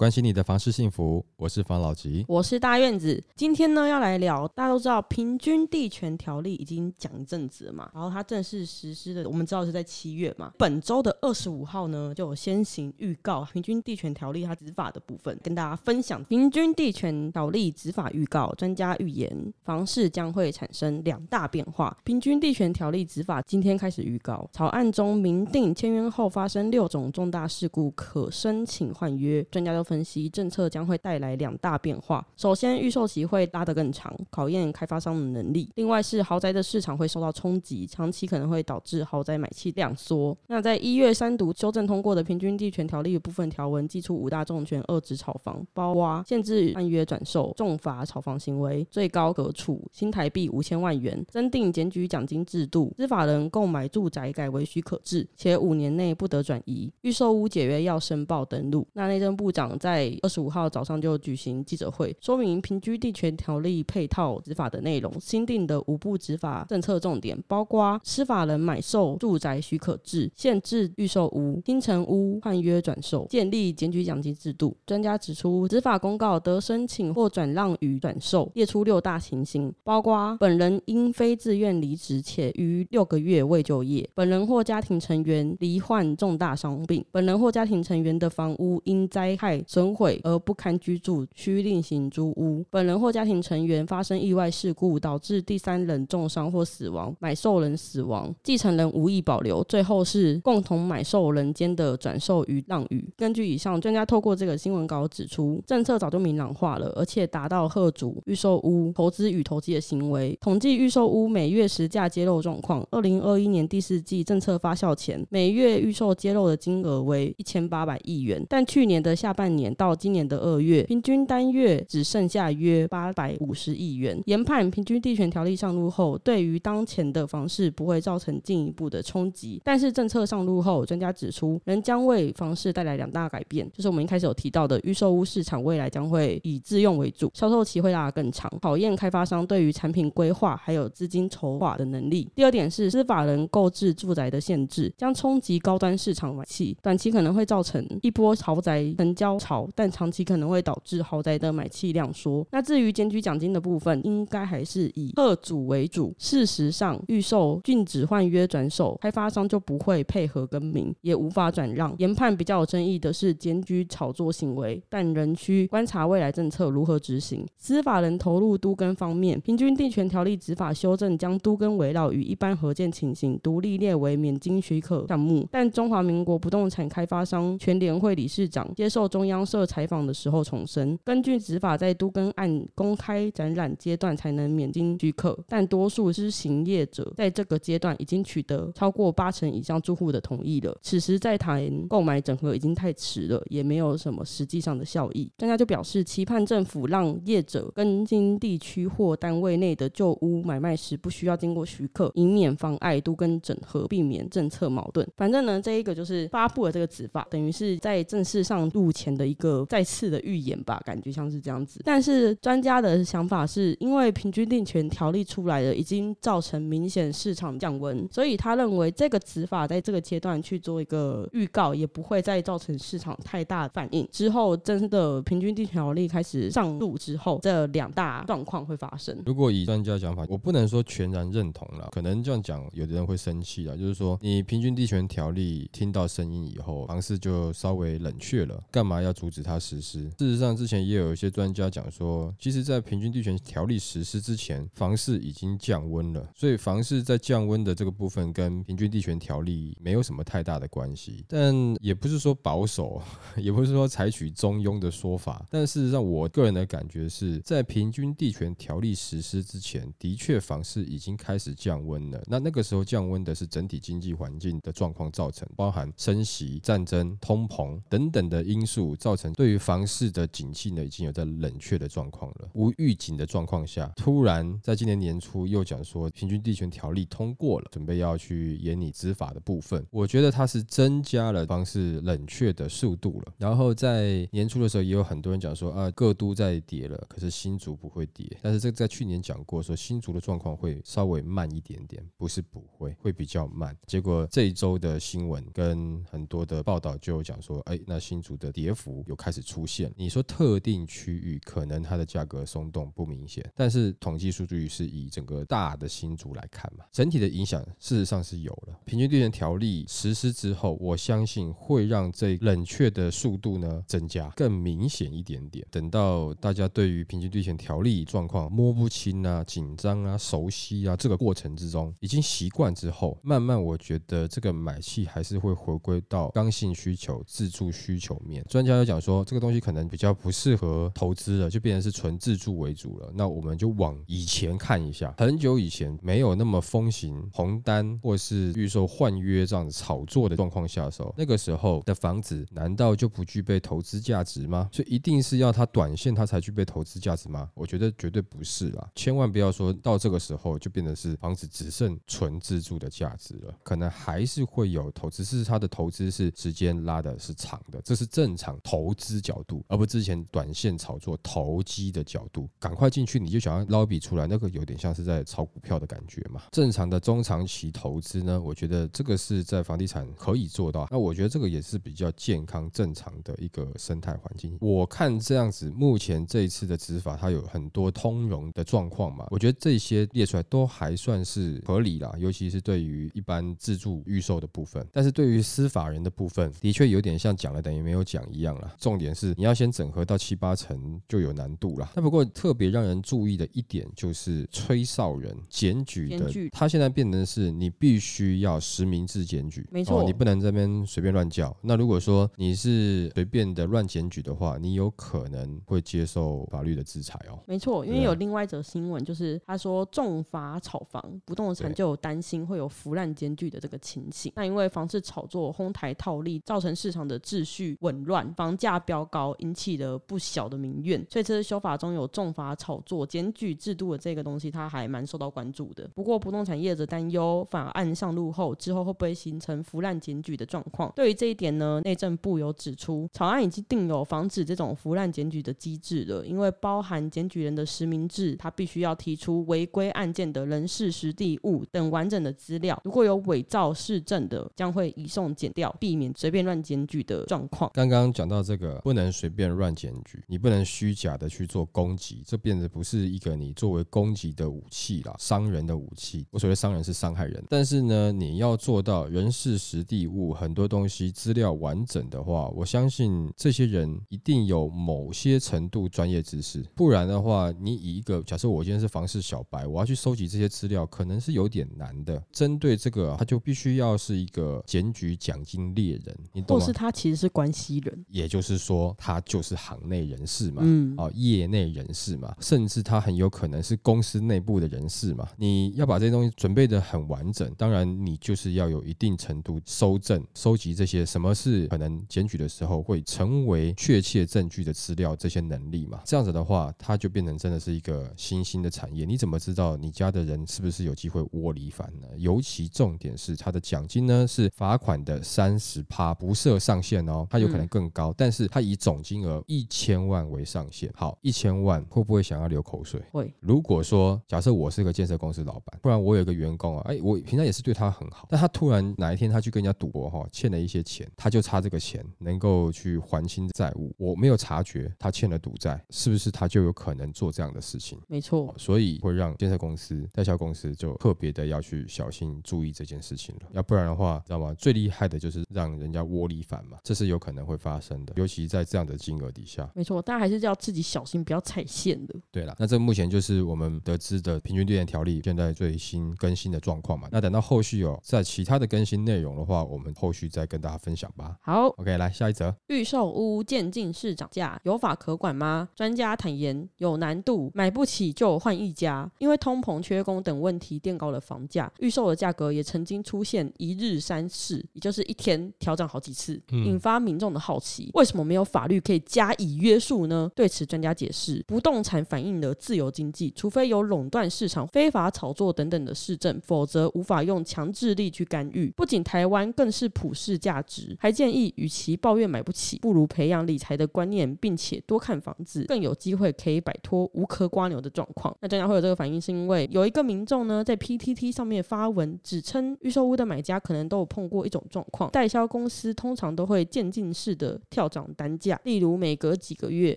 关心你的房事幸福，我是房老吉。我是大院子。今天呢，要来聊，大家都知道平均地权条例已经讲一阵子了嘛，然后它正式实施的，我们知道是在七月嘛。本周的二十五号呢，就有先行预告平均地权条例它执法的部分，跟大家分享平均地权条例执法预告。专家预言，房市将会产生两大变化。平均地权条例执法今天开始预告，草案中明定签约后发生六种重大事故可申请换约。专家都。分析政策将会带来两大变化。首先，预售期会拉得更长，考验开发商的能力。另外是豪宅的市场会受到冲击，长期可能会导致豪宅买气量缩。那在一月三读修正通过的平均地权条例部分条文，寄出五大重拳遏制炒房，包括限制按约转售、重罚炒房行为，最高可处新台币五千万元，增订检举奖金制度，司法人购买住宅改为许可制，且五年内不得转移。预售屋解约要申报登录。那内政部长。在二十五号早上就举行记者会，说明平居地权条例配套执法的内容。新定的五部执法政策重点包括：司法人买受住宅许可制、限制预售屋、新城屋换约转售、建立检举奖金制度。专家指出，执法公告得申请或转让与转售，列出六大情形，包括本人因非自愿离职且逾六个月未就业，本人或家庭成员罹患重大伤病，本人或家庭成员的房屋因灾害。损毁而不堪居住，需另行租屋。本人或家庭成员发生意外事故，导致第三人重伤或死亡，买受人死亡，继承人无意保留。最后是共同买受人间的转售与让与。根据以上，专家透过这个新闻稿指出，政策早就明朗化了，而且达到贺主预售屋投资与投机的行为。统计预售屋每月实价揭露状况，二零二一年第四季政策发酵前，每月预售揭露的金额为一千八百亿元，但去年的下半年。年到今年的二月，平均单月只剩下约八百五十亿元。研判平均地权条例上路后，对于当前的房市不会造成进一步的冲击。但是政策上路后，专家指出，仍将为房市带来两大改变，就是我们一开始有提到的预售屋市场未来将会以自用为主，销售期会拉得更长，考验开发商对于产品规划还有资金筹划的能力。第二点是司法人购置住宅的限制，将冲击高端市场买气，短期可能会造成一波豪宅成交。潮，但长期可能会导致豪宅的买气量缩。那至于检举奖金的部分，应该还是以贺主为主。事实上，预售禁止换约转手，开发商就不会配合更名，也无法转让。研判比较有争议的是检举炒作行为，但仍需观察未来政策如何执行。司法人投入都更方面，平均地权条例执法修正将都更围绕与一般合建情形独立列为免经许可项目。但中华民国不动产开发商全联会理事长接受中央。社采访的时候重申，根据执法，在都更案公开展览阶段才能免经许可，但多数是行业者在这个阶段已经取得超过八成以上住户的同意了。此时再谈购买整合已经太迟了，也没有什么实际上的效益。专家就表示，期盼政府让业者跟进地区或单位内的旧屋买卖时不需要经过许可，以免妨碍都跟整合，避免政策矛盾。反正呢，这一个就是发布了这个执法，等于是在正式上路前的。一个再次的预言吧，感觉像是这样子。但是专家的想法是，因为平均定权条例出来了，已经造成明显市场降温，所以他认为这个执法在这个阶段去做一个预告，也不会再造成市场太大反应。之后真的平均定权条例开始上路之后，这两大状况会发生。如果以专家讲法，我不能说全然认同了，可能这样讲，有的人会生气啊。就是说，你平均地权条例听到声音以后，房市就稍微冷却了，干嘛要？阻止它实施。事实上，之前也有一些专家讲说，其实，在平均地权条例实施之前，房市已经降温了。所以，房市在降温的这个部分跟平均地权条例没有什么太大的关系。但也不是说保守，也不是说采取中庸的说法。但事实上，我个人的感觉是在平均地权条例实施之前，的确房市已经开始降温了。那那个时候降温的是整体经济环境的状况造成，包含升息、战争、通膨等等的因素。造成对于房市的景气呢，已经有在冷却的状况了。无预警的状况下，突然在今年年初又讲说平均地权条例通过了，准备要去严拟执法的部分，我觉得它是增加了房市冷却的速度了。然后在年初的时候，也有很多人讲说啊，各都在跌了，可是新竹不会跌。但是这个在去年讲过，说新竹的状况会稍微慢一点点，不是不会，会比较慢。结果这一周的新闻跟很多的报道就讲说，哎，那新竹的跌幅有开始出现。你说特定区域可能它的价格松动不明显，但是统计数据是以整个大的新竹来看嘛，整体的影响事实上是有了。平均地权条例实施之后，我相信会让这冷却的速度呢增加，更明显一点点。等到大家对于平均地权条例状况摸不清啊、紧张啊、熟悉啊这个过程之中，已经习惯之后，慢慢我觉得这个买气还是会回归到刚性需求、自住需求面。专家有讲说，这个东西可能比较不适合投资了，就变成是纯自住为主了。那我们就往以前看一下，很久以前没有那么风行红单或是预售换约这样子炒作的状况下的时候，那个时候的房子难道就不具备投资价值吗？所以一定是要它短线它才具备投资价值吗？我觉得绝对不是啦，千万不要说到这个时候就变成是房子只剩纯自住的价值了，可能还是会有投资，是它的投资是时间拉的是长的，这是正常投资角度，而不之前短线炒作投机的角度，赶快进去你就想要捞笔出来，那个有点像是在炒股票的感觉嘛。正常的中长期投资呢，我觉得这个是在房地产可以做到，那我觉得这个也是比较健康正常的一个生态环境。我看这样子，目前这一次的执法，它有很多通融的状况嘛，我觉得这些列出来都还算是合理啦，尤其是对于一般自住预售的部分，但是对于司法人的部分，的确有点像讲了等于没有讲一样了。重点是你要先整合到七八成就有难度了。那不过特别让人注意的一点就是吹哨人检举的，他现在变成是你必须要实名制检举，没错哦你不能这边随便乱叫。那如果说你是随便的乱检举的话，你有可能会接受法律的制裁哦。没错，因为有另外一则新闻，就是他说重罚炒房，不动产就有担心会有腐烂检举的这个情形。那因为房市炒作、哄抬套利，造成市场的秩序紊乱，房价飙高，引起了不小的民怨。所以这次修法中有重罚炒作、检举制度的这个东西，它还蛮受到关注的。不过不动产业者担忧法案上路后，之后会不会形成腐烂检举的状况？对于这一点呢，内政部有指出，草案已经定有防止这种腐烂检举的机制了，因为包含检举人的实名制，他必须要提出违规案件的人事、实地、物等完整的资料。如果有伪造市政的，将会移送检调，避免随便乱检举的状况。刚刚讲到这个，不能随便乱检举，你不能虚假的去做攻击，这变得不是一个你作为攻击的武器啦，伤人的武器。我所谓伤人是伤害人，但是呢，你要做到人事实地物很多东西资料完整的话，我相信这些人一定有某些程度专业知识，不然的话，你以一个假设我今天是房市小白，我要去收集这些资料，可能是有点难的。针对这个，他就必须要是一个检举奖金猎人，你懂吗或是？他其实是关系人，也就是说，他就是行内人士嘛，嗯，哦，业内人士嘛，甚至他很有可能是公司内部的人士嘛。你要把这些东西准备的很完整，当然你就是要有一定程度收证、收集这些什么是可能检举的时候会成为确切证据的资料这些能力嘛。这样子的话，它就变成真的是一个新兴的产业。你怎么知道你家的人是不是有机会窝里反呢？尤其重点是他的奖金呢是罚款的三十趴，不设上限哦，它有可能更高，但是它以总金额一千万为上限。好，一千万会不会想要流口水？会如果说假设我是个建设公司老板，不然我有一个员工啊，哎，我平常也是对他很好，但他突然哪一天他去跟人家赌博哈，欠了一些钱，他就差这个钱能够去还清债务，我没有察觉他欠了赌债，是不是他就有可能做这样的事情？没错，所以会让建设公司、代销公司就特别的要去小心注意这件事情了，要不然的话，知道吗？最厉害的就是让人家窝里反嘛，这是有可能会发生的，尤其在这样的金额底下。没错，大家还是要自己小心，不要踩线的。对了，那这目前就是我们得知的平均地权条例现在最新更新的状况嘛。那等到后续有在其他的更新内容的话，我们后续再跟大家分享吧。好，OK，来下一则。预售屋渐进式涨价，有法可管吗？专家坦言有难度，买不起就换一家。因为通膨、缺工等问题垫高了房价，预售的价格也曾经出现一日三市，也就是一天调整好几次，嗯引发民众的好奇。为什么没有法律可以加以约束呢？对此，专家解释，不动产反映了自由经济，除非有垄断市场、非法炒作等等的市政，否则无法用强制力去干预。不仅台湾，更是普世价值。还建议，与其抱怨买不起，不如培养理财的观念，并且多看房子，更有机会可以摆脱无壳瓜牛的状况。那专家会有这个反应，是因为有一个民众呢，在 PTT 上面发文，指称预售屋的买家可能都有碰过一种状况，代销公司通常都会渐进式的涨单价，例如每隔几个月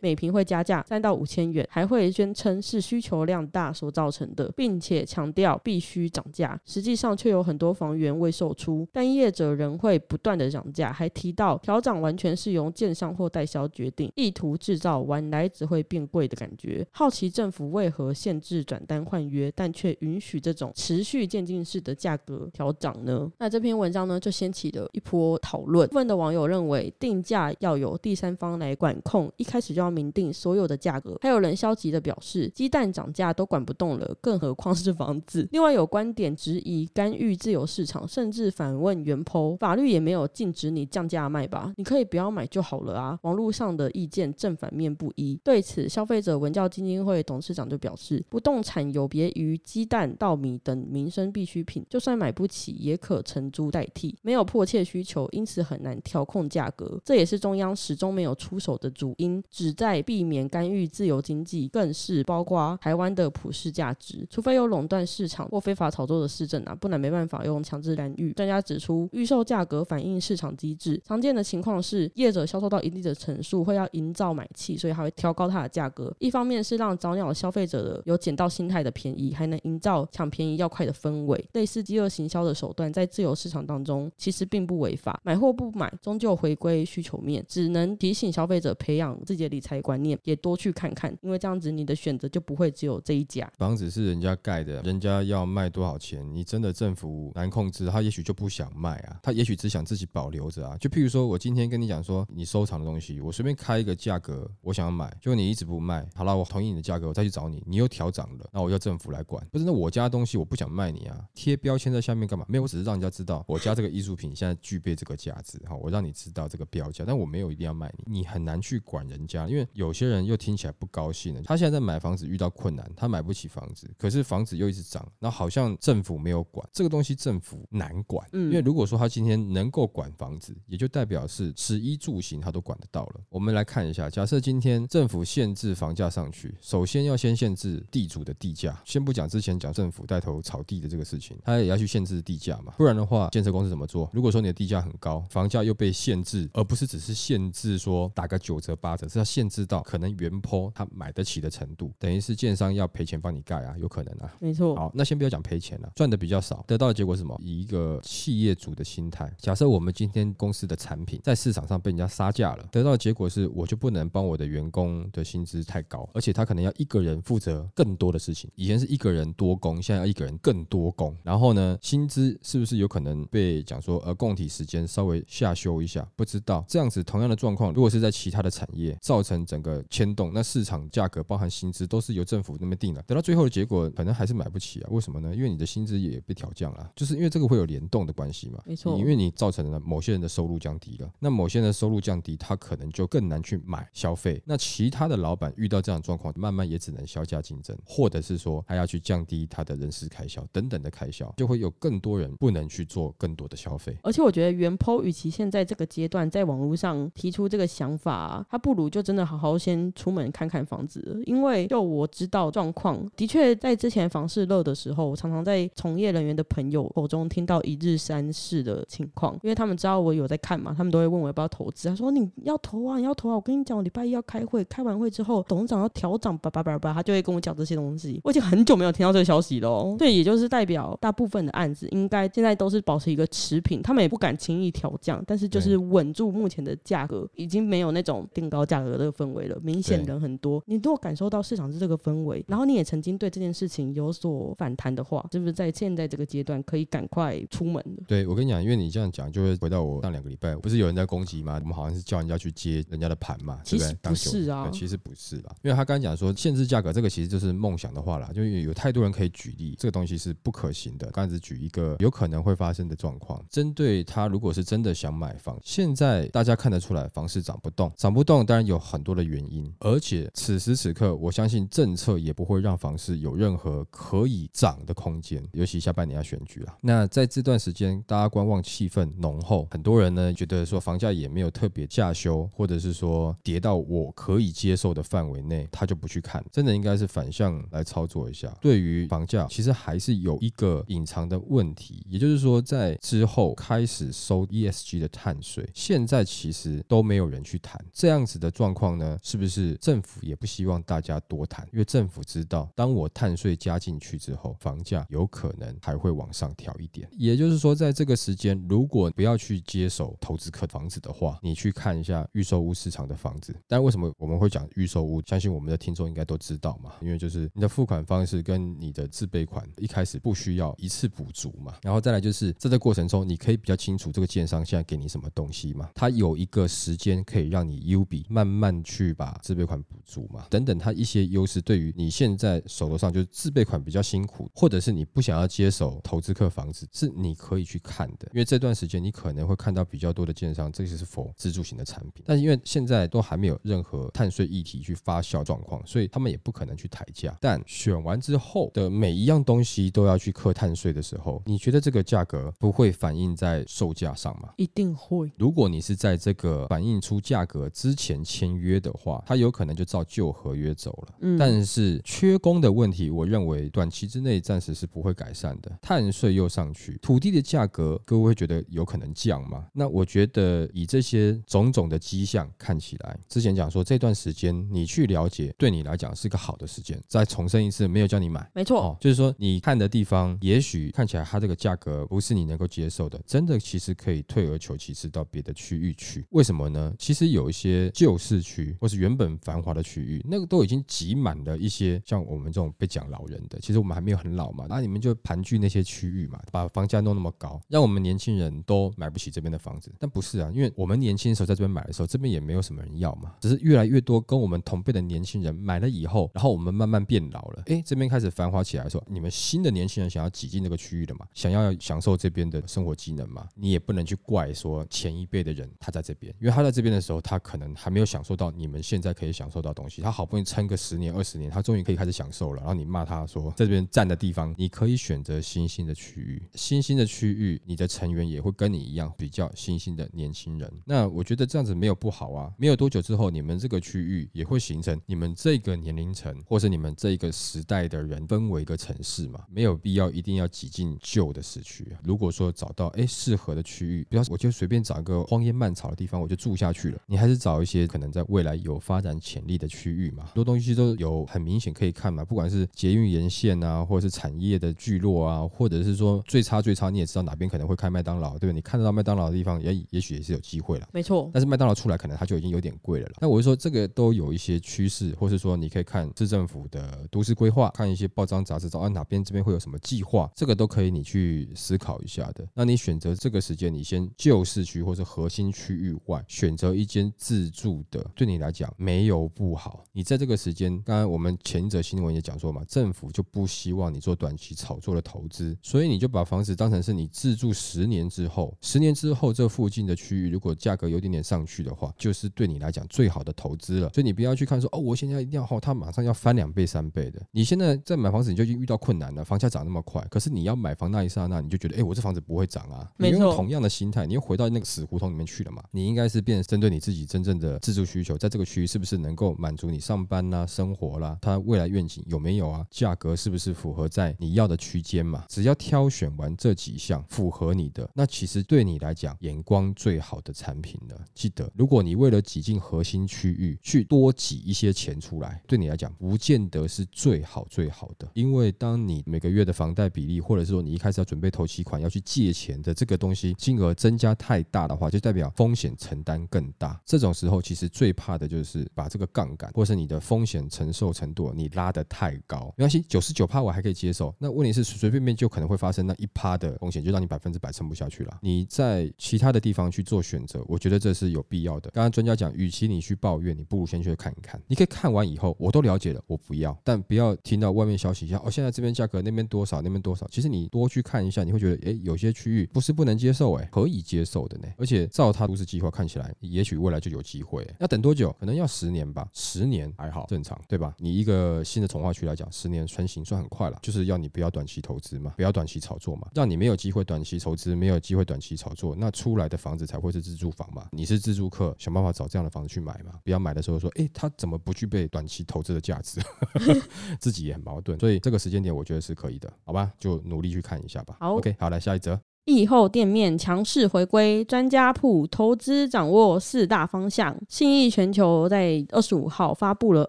每平会加价三到五千元，还会宣称是需求量大所造成的，并且强调必须涨价，实际上却有很多房源未售出，但业者仍会不断的涨价，还提到调涨完全是由建商或代销决定，意图制造晚来只会变贵的感觉。好奇政府为何限制转单换约，但却允许这种持续渐进式的价格调涨呢？那这篇文章呢，就掀起了一波讨论。部分的网友认为，定价要由第三方来管控，一开始就要明定所有的价格。还有人消极的表示，鸡蛋涨价都管不动了，更何况是房子。另外有观点质疑干预自由市场，甚至反问原剖，法律也没有禁止你降价卖吧？你可以不要买就好了啊。网络上的意见正反面不一。对此，消费者文教基金会董事长就表示，不动产有别于鸡蛋、稻米等民生必需品，就算买不起，也可承租代替，没有迫切需求，因此很难调控价格。这也是中中央始终没有出手的主因，旨在避免干预自由经济，更是包括台湾的普世价值。除非有垄断市场或非法炒作的市政啊，不然没办法用强制干预。专家指出，预售价格反映市场机制，常见的情况是业者销售到一定的层数，会要营造买气，所以还会调高它的价格。一方面是让早鸟消费者的有捡到心态的便宜，还能营造抢便宜要快的氛围。类似饥饿行销的手段，在自由市场当中其实并不违法。买或不买，终究回归需求面，只能提醒消费者培养自己的理财观念，也多去看看，因为这样子你的选择就不会只有这一家。房子是人家盖的，人家要卖多少钱，你真的政府难控制，他也许就不想卖啊，他也许只想自己保留着啊。就譬如说我今天跟你讲说，你收藏的东西，我随便开一个价格，我想要买，结果你一直不卖，好了，我同意你的价格，我再去找你，你又调涨了，那我要政府来管，不是？那我家东西我不想卖你啊，贴标签在下面干嘛？没有，我只是让人家知道我家这个艺术品现在具备这个价值，好，我让你知道这个标价，但我没有一定要卖你，你很难去管人家，因为有些人又听起来不高兴了，他现在在买房子遇到困难，他买不起房子，可是房子又一直涨，那好像政府没有管这个东西，政府难管，因为如果说他今天能够管房子，也就代表是食衣住行他都管得到了。我们来看一下，假设今天政府限制房价上去，首先要先限制地主的地价，先不讲之前讲政府带头炒地的这个事情，他也要去限制地价嘛，不然的话，建设公司怎么做？如果说你的地价很高，房价又被限制，而不是只是限制说打个九折八折，是要限制到可能原坡他买得起的程度，等于是建商要赔钱帮你盖啊，有可能啊。没错。好，那先不要讲赔钱了，赚的比较少，得到的结果是什么？以一个企业主的心态，假设我们今天公司的产品在市场上被人家杀价了，得到的结果是我就不能帮我的员工的薪资太高，而且他可能要一个人负责更多的事情。以前是一个人多工，现在要一个人更多工。然后呢，薪资是不是有可能被讲说呃供体时间稍微下修一下？不知道这样子同样的状况，如果是在其他的产业造成整个牵动，那市场价格包含薪资都是由政府那边定的，得到最后的结果可能还是买不起啊？为什么呢？因为你的薪资也被调降了，就是因为这个会有联动的关系嘛。没错，因为你造成了某些人的收入降低了，那某些人的收入降低，他可能就更难去买消费。那其他的老板遇到这样的状况，慢慢也只能削价竞争，或者是说还要去降低他的人事开销等等的开销，就会有更多人不能去做更多的消费。而且我觉得原 po 与其现在这个阶段在网络上提出这个想法，他不如就真的好好先出门看看房子，因为就我知道状况，的确在之前房市热的时候，我常常在从业人员的朋友口中听到一日三市的情况，因为他们知道我有在看嘛，他们都会问我要不要投资，他说你要投啊，你要投啊，我跟你讲，我礼拜一要开会，开完会之后董事长要调涨，叭叭叭叭，他就会跟我讲这些东西。我已经很久没有听到这个消息了，对，也就是代表大部分的案子应该现在都是保持一个持平，他们也不敢轻易调降，但是就是稳住目前的价格，已经没有那种定高价格的氛围了。明显人很多，你如果感受到市场是这个氛围，然后你也曾经对这件事情有所反弹的话，是不是在现在这个阶段可以赶快出门的？对我跟你讲，因为你这样讲，就会回到我上两个礼拜，不是有人在攻击吗？我们好像是叫人家去接人家的盘嘛，其实不是啊，其实不是啦，因为他刚刚讲说限制价格，这个其实就是梦想的话啦，就有太多人可以举例，这个东西是不可行的。刚才只举一个有可能会发生的状况，针对他如果是真的想买房，现在大家看得出。出来房市涨不动，涨不动当然有很多的原因，而且此时此刻，我相信政策也不会让房市有任何可以涨的空间，尤其下半年要选举了。那在这段时间，大家观望气氛浓厚，很多人呢觉得说房价也没有特别下修，或者是说跌到我可以接受的范围内，他就不去看，真的应该是反向来操作一下。对于房价，其实还是有一个隐藏的问题，也就是说，在之后开始收 ESG 的碳税，现在其实都没有人去谈这样子的状况呢，是不是政府也不希望大家多谈？因为政府知道，当我碳税加进去之后，房价有可能还会往上调一点。也就是说，在这个时间，如果不要去接手投资客房子的话，你去看一下预售屋市场的房子。但为什么我们会讲预售屋？相信我们的听众应该都知道嘛，因为就是你的付款方式跟你的自备款一开始不需要一次补足嘛，然后再来就是在这过程中，你可以比较清楚这个建商现在给你什么东西嘛，他有一个时间可以让你 U 比慢慢去把自备款补足嘛，等等，它一些优势对于你现在手头上就是自备款比较辛苦，或者是你不想要接手投资客房子，是你可以去看的，因为这段时间你可能会看到比较多的建商，这些是否自助型的产品，但是因为现在都还没有任何碳税议题去发酵状况，所以他们也不可能去抬价。但选完之后的每一样东西都要去课碳税的时候，你觉得这个价格不会反映在售价上吗？一定会。如果你是在这个反映出价格之前签约的话，它有可能就照旧合约走了。嗯，但是缺工的问题，我认为短期之内暂时是不会改善的。碳税又上去，土地的价格，各位会觉得有可能降吗？那我觉得以这些种种的迹象看起来，之前讲说这段时间你去了解，对你来讲是个好的时间。再重申一次，没有叫你买。没错，哦，就是说你看的地方，也许看起来它这个价格不是你能够接受的，真的其实可以退而求其次到别的区域去。为什么呢？其实有一些旧市区或是原本繁华的区域，那个都已经挤满了一些像我们这种被讲老人的。其实我们还没有很老嘛，那你们就盘踞那些区域嘛，把房价弄那么高，让我们年轻人都买不起这边的房子。但不是啊，因为我们年轻的时候在这边买的时候，这边也没有什么人要嘛，只是越来越多跟我们同辈的年轻人买了以后，然后我们慢慢变老了，哎，这边开始繁华起来的时候，你们新的年轻人想要挤进那个区域的嘛，想要享受这边的生活机能嘛，你也不能去怪说前一辈的人他在这边，因为他在这边的时候，他可能还没有享受到你们现在可以享受到东西，他好不容易撑个十年二十年，他终于可以开始享受了，然后你骂他说在这边站的地方，你可以选择新兴的区域，新兴的区域，你的成员也会跟你一样比较新兴的年轻人，那我觉得这样子没有不好啊，没有多久之后，你们这个区域也会形成你们这个年龄层或是你们这个时代的人分为一个城市嘛，没有必要一定要挤进旧的市区。如果说找到哎适合的区域，不要我就随便找一个荒烟蔓草的地方我就住下去了，你还是找一些可能在未来有发展潜力的区域嘛。很多东西都有很明显可以看嘛，不管是捷运沿线啊，或者是产业的聚落啊，或者是说最差最差你也知道哪边可能会开麦当劳，对不对？你看得到麦当劳的地方，也也许也是有机会了。没错。但是麦当劳出来可能它就已经有点贵了啦。那我就说这个都有一些趋势，或是说你可以看市政府的都市规划，看一些报章杂志，找啊哪边这边会有什么计划，这个都可以你去思考一下的。那你选择这个时间，你先旧市区或是核心区域外选择一间自住的，对你来讲没有不好。你在这个时间，刚刚我们前一则新闻也讲说嘛，政府就不希望你做短期炒作的投资，所以你就把房子当成是你自住十年之后，十年之后这附近的区域如果价格有点点上去的话，就是对你来讲最好的投资了。所以你不要去看说哦，我现在一定要哦，它马上要翻两倍三倍的。你现在在买房子你就已经遇到困难了，房价涨那么快，可是你要买房那一刹那，你就觉得哎，我这房子不会涨啊。没错你用同样的心态，你又回到那个死胡同里面去了嘛。你应该是变针对你自己真正的自住需求，在这个区域是不是能够满足你上班啦、生活啦，它未来愿景有没有啊？价格是不是符合在你要的区间嘛？只要挑选完这几项符合你的，那其实对你来讲眼光最好的产品了。记得，如果你为了挤进核心区域去多挤一些钱出来，对你来讲不见得是最好最好的，因为当你每个月的房贷比例，或者是说你一开始要准备投期款要去借钱的这个东西金额增加太大的话，就代表风险承担更大。这种时候其实最怕的就是把这个杠杆或是你的风险承受程度你拉得太高。没关系，九十九趴我还可以接受。那问题是随随便便就可能会发生那一趴的风险，就让你百分之百撑不下去了。你在其他的地方去做选择，我觉得这是有必要的。刚刚专家讲，与其你去抱怨，你不如先去看一看。你可以看完以后，我都了解了，我不要，但不要听到外面消息，一下哦，现在这边价格那边多少，那边多少。其实你多去看一下，你会觉得，哎，有些区域不是不能接受，哎，可以接受的呢。而且照他都市计。划看起来，也许未来就有机会。要等多久？可能要十年吧。十年还好，正常，对吧？你一个新的从化区来讲，十年成型算很快了。就是要你不要短期投资嘛，不要短期炒作嘛，让你没有机会短期投资，没有机会短期炒作，那出来的房子才会是自住房嘛。你是自住客，想办法找这样的房子去买嘛，不要买的时候说，哎，它怎么不具备短期投资的价值？自己也很矛盾。所以这个时间点，我觉得是可以的，好吧？就努力去看一下吧。好，OK，好，来下一则。疫后店面强势回归，专家铺投资掌握四大方向。信义全球在二十五号发布了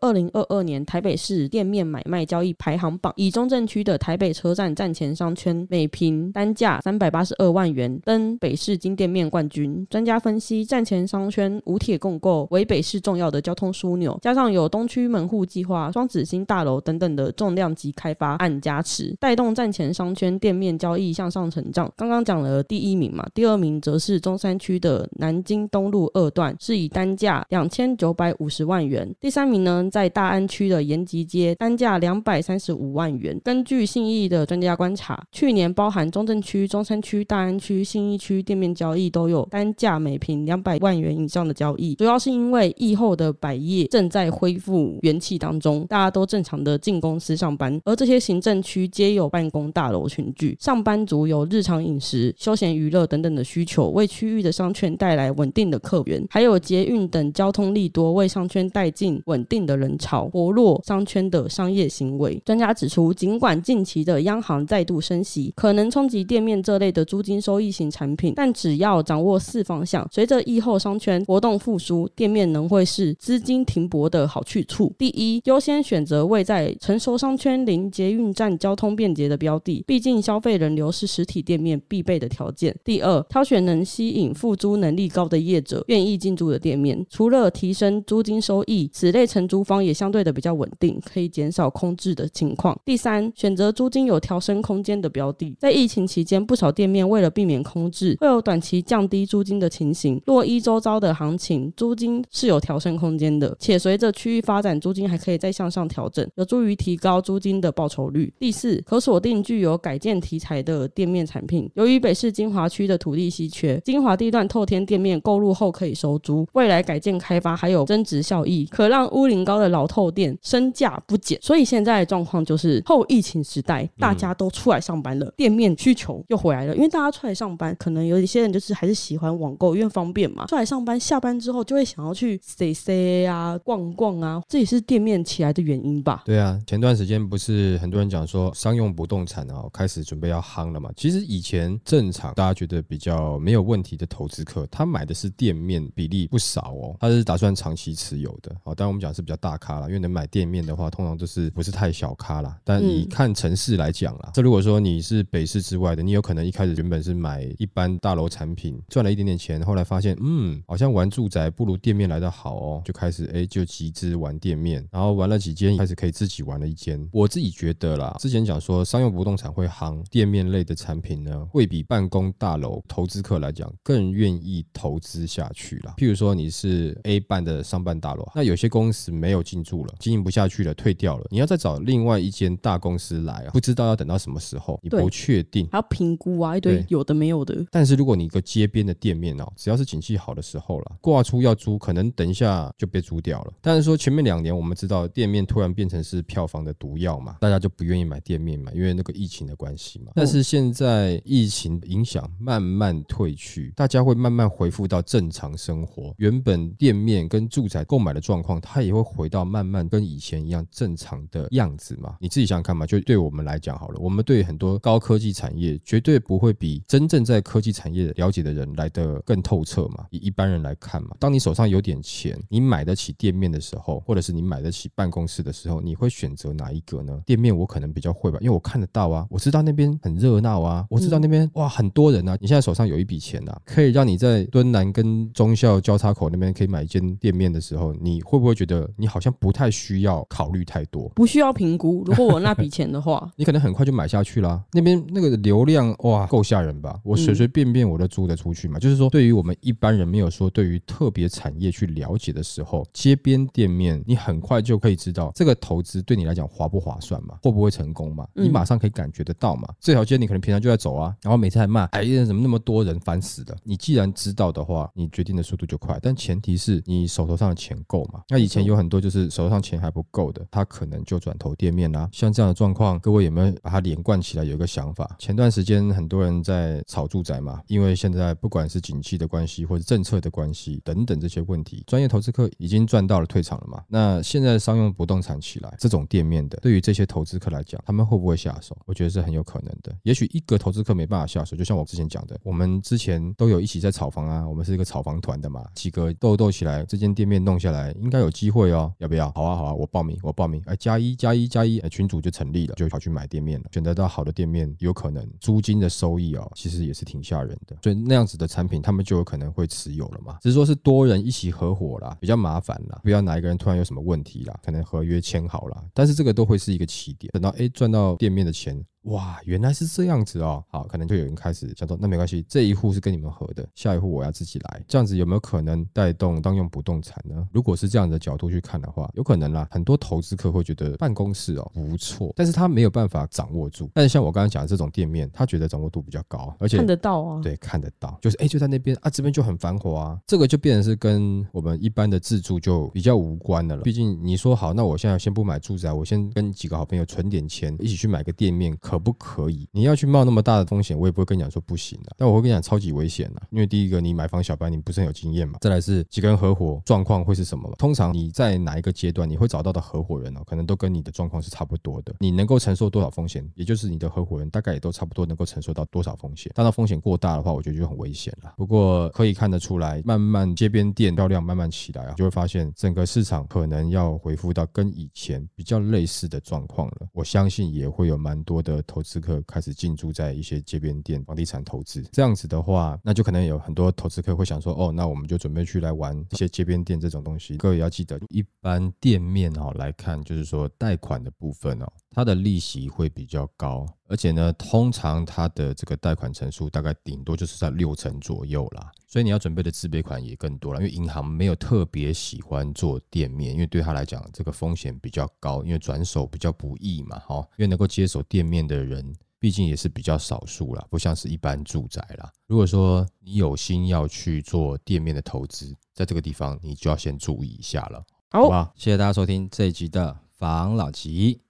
二零二二年台北市店面买卖交易排行榜，以中正区的台北车站站前商圈每平单价三百八十二万元登北市金店面冠军。专家分析，站前商圈无铁共构为北市重要的交通枢纽，加上有东区门户计划、双子星大楼等等的重量级开发案加持，带动站前商圈店面交易向上成长。刚刚。讲了第一名嘛，第二名则是中山区的南京东路二段，是以单价两千九百五十万元。第三名呢，在大安区的延吉街，单价两百三十五万元。根据信义的专家观察，去年包含中正区、中山区、大安区、信义区店面交易都有单价每平两百万元以上的交易，主要是因为疫后的百业正在恢复元气当中，大家都正常的进公司上班，而这些行政区皆有办公大楼群聚，上班族有日常饮食。休闲娱乐等等的需求，为区域的商圈带来稳定的客源，还有捷运等交通利多，为商圈带进稳定的人潮，活络商圈的商业行为。专家指出，尽管近期的央行再度升息，可能冲击店面这类的租金收益型产品，但只要掌握四方向，随着疫后商圈活动复苏，店面能会是资金停泊的好去处。第一，优先选择位在成熟商圈、临捷运站、交通便捷的标的，毕竟消费人流是实体店面必。备的条件。第二，挑选能吸引付租能力高的业者，愿意进驻的店面。除了提升租金收益，此类承租方也相对的比较稳定，可以减少空置的情况。第三，选择租金有调升空间的标的。在疫情期间，不少店面为了避免空置，会有短期降低租金的情形。若一周遭的行情，租金是有调升空间的，且随着区域发展，租金还可以再向上调整，有助于提高租金的报酬率。第四，可锁定具有改建题材的店面产品。由于于北市金华区的土地稀缺，金华地段透天店面购入后可以收租，未来改建开发还有增值效益，可让屋龄高的老透店身价不减。所以现在的状况就是后疫情时代，大家都出来上班了，店面需求又回来了。因为大家出来上班，可能有一些人就是还是喜欢网购，因为方便嘛。出来上班，下班之后就会想要去 C C 啊逛逛啊，这也是店面起来的原因吧？对啊，前段时间不是很多人讲说商用不动产啊开始准备要夯了嘛？其实以前。正常，大家觉得比较没有问题的投资客，他买的是店面比例不少哦，他是打算长期持有的。好，当然我们讲是比较大咖了，因为能买店面的话，通常都是不是太小咖啦。但你看城市来讲啦，这如果说你是北市之外的，你有可能一开始原本是买一般大楼产品，赚了一点点钱，后来发现，嗯，好像玩住宅不如店面来的好哦，就开始哎就集资玩店面，然后玩了几间，开始可以自己玩了一间。我自己觉得啦，之前讲说商用不动产会夯店面类的产品呢，会。比办公大楼投资客来讲更愿意投资下去了。譬如说你是 A 办的商办大楼，那有些公司没有进驻了，经营不下去了，退掉了，你要再找另外一间大公司来啊，不知道要等到什么时候，你不确定，还要评估啊，一堆有的没有的。但是如果你一个街边的店面哦，只要是景气好的时候了，挂出要租，可能等一下就被租掉了。但是说前面两年我们知道店面突然变成是票房的毒药嘛，大家就不愿意买店面嘛，因为那个疫情的关系嘛。但是现在疫情。影响慢慢退去，大家会慢慢恢复到正常生活。原本店面跟住宅购买的状况，它也会回到慢慢跟以前一样正常的样子嘛？你自己想想看嘛。就对我们来讲好了，我们对很多高科技产业绝对不会比真正在科技产业了解的人来的更透彻嘛。以一般人来看嘛，当你手上有点钱，你买得起店面的时候，或者是你买得起办公室的时候，你会选择哪一个呢？店面我可能比较会吧，因为我看得到啊，我知道那边很热闹啊，我知道那边。哇，很多人啊！你现在手上有一笔钱啊，可以让你在敦南跟中校交叉口那边可以买一间店面的时候，你会不会觉得你好像不太需要考虑太多？不需要评估。如果我那笔钱的话，你可能很快就买下去啦。那边那个流量哇，够吓人吧？我随随便便我都租得出去嘛。就是说，对于我们一般人没有说对于特别产业去了解的时候，街边店面你很快就可以知道这个投资对你来讲划不划算嘛？会不会成功嘛？你马上可以感觉得到嘛？这条街你可能平常就在走啊，然后。然后每次还骂，哎呀，怎么那么多人，烦死了。你既然知道的话，你决定的速度就快，但前提是你手头上的钱够嘛。那以前有很多就是手头上钱还不够的，他可能就转投店面啦。像这样的状况，各位有没有把它连贯起来？有一个想法，前段时间很多人在炒住宅嘛，因为现在不管是景气的关系或者政策的关系等等这些问题，专业投资客已经赚到了退场了嘛。那现在商用不动产起来，这种店面的，对于这些投资客来讲，他们会不会下手？我觉得是很有可能的。也许一个投资客没办法下手，就像我之前讲的，我们之前都有一起在炒房啊，我们是一个炒房团的嘛，几个斗斗起来，这间店面弄下来，应该有机会哦。要不要？好啊，好啊，我报名，我报名。哎，加一加一加一，哎，群主就成立了，就跑去买店面了。选择到好的店面，有可能租金的收益哦，其实也是挺吓人的。所以那样子的产品，他们就有可能会持有了嘛。只是说是多人一起合伙啦，比较麻烦啦，不要哪一个人突然有什么问题啦，可能合约签好了，但是这个都会是一个起点。等到哎赚到店面的钱。哇，原来是这样子哦！好，可能就有人开始想说，那没关系，这一户是跟你们合的，下一户我要自己来，这样子有没有可能带动当用不动产呢？如果是这样的角度去看的话，有可能啦。很多投资客会觉得办公室哦不错，但是他没有办法掌握住。但是像我刚刚讲的这种店面，他觉得掌握度比较高，而且看得到啊，对，看得到，就是哎就在那边啊，这边就很繁华啊，这个就变成是跟我们一般的自住就比较无关的了。毕竟你说好，那我现在先不买住宅，我先跟几个好朋友存点钱，一起去买个店面。可不可以？你要去冒那么大的风险，我也不会跟你讲说不行的。但我会跟你讲超级危险的，因为第一个你买房小白，你不是很有经验嘛。再来是几个人合伙状况会是什么？通常你在哪一个阶段你会找到的合伙人哦，可能都跟你的状况是差不多的。你能够承受多少风险，也就是你的合伙人大概也都差不多能够承受到多少风险。当到风险过大的话，我觉得就很危险了。不过可以看得出来，慢慢街边店销量慢慢起来啊，就会发现整个市场可能要恢复到跟以前比较类似的状况了。我相信也会有蛮多的投资客开。始进驻在一些街边店、房地产投资，这样子的话，那就可能有很多投资客会想说，哦，那我们就准备去来玩一些街边店这种东西。各位要记得，一般店面哦来看，就是说贷款的部分哦，它的利息会比较高，而且呢，通常它的这个贷款成数大概顶多就是在六成左右啦。所以你要准备的自备款也更多了，因为银行没有特别喜欢做店面，因为对他来讲这个风险比较高，因为转手比较不易嘛，哈，因为能够接手店面的人。毕竟也是比较少数啦，不像是一般住宅啦。如果说你有心要去做店面的投资，在这个地方你就要先注意一下了，好吧？谢谢大家收听这一集的房老吉，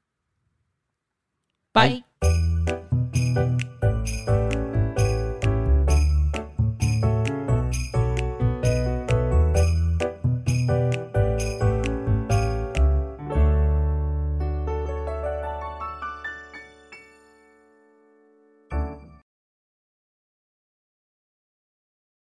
拜。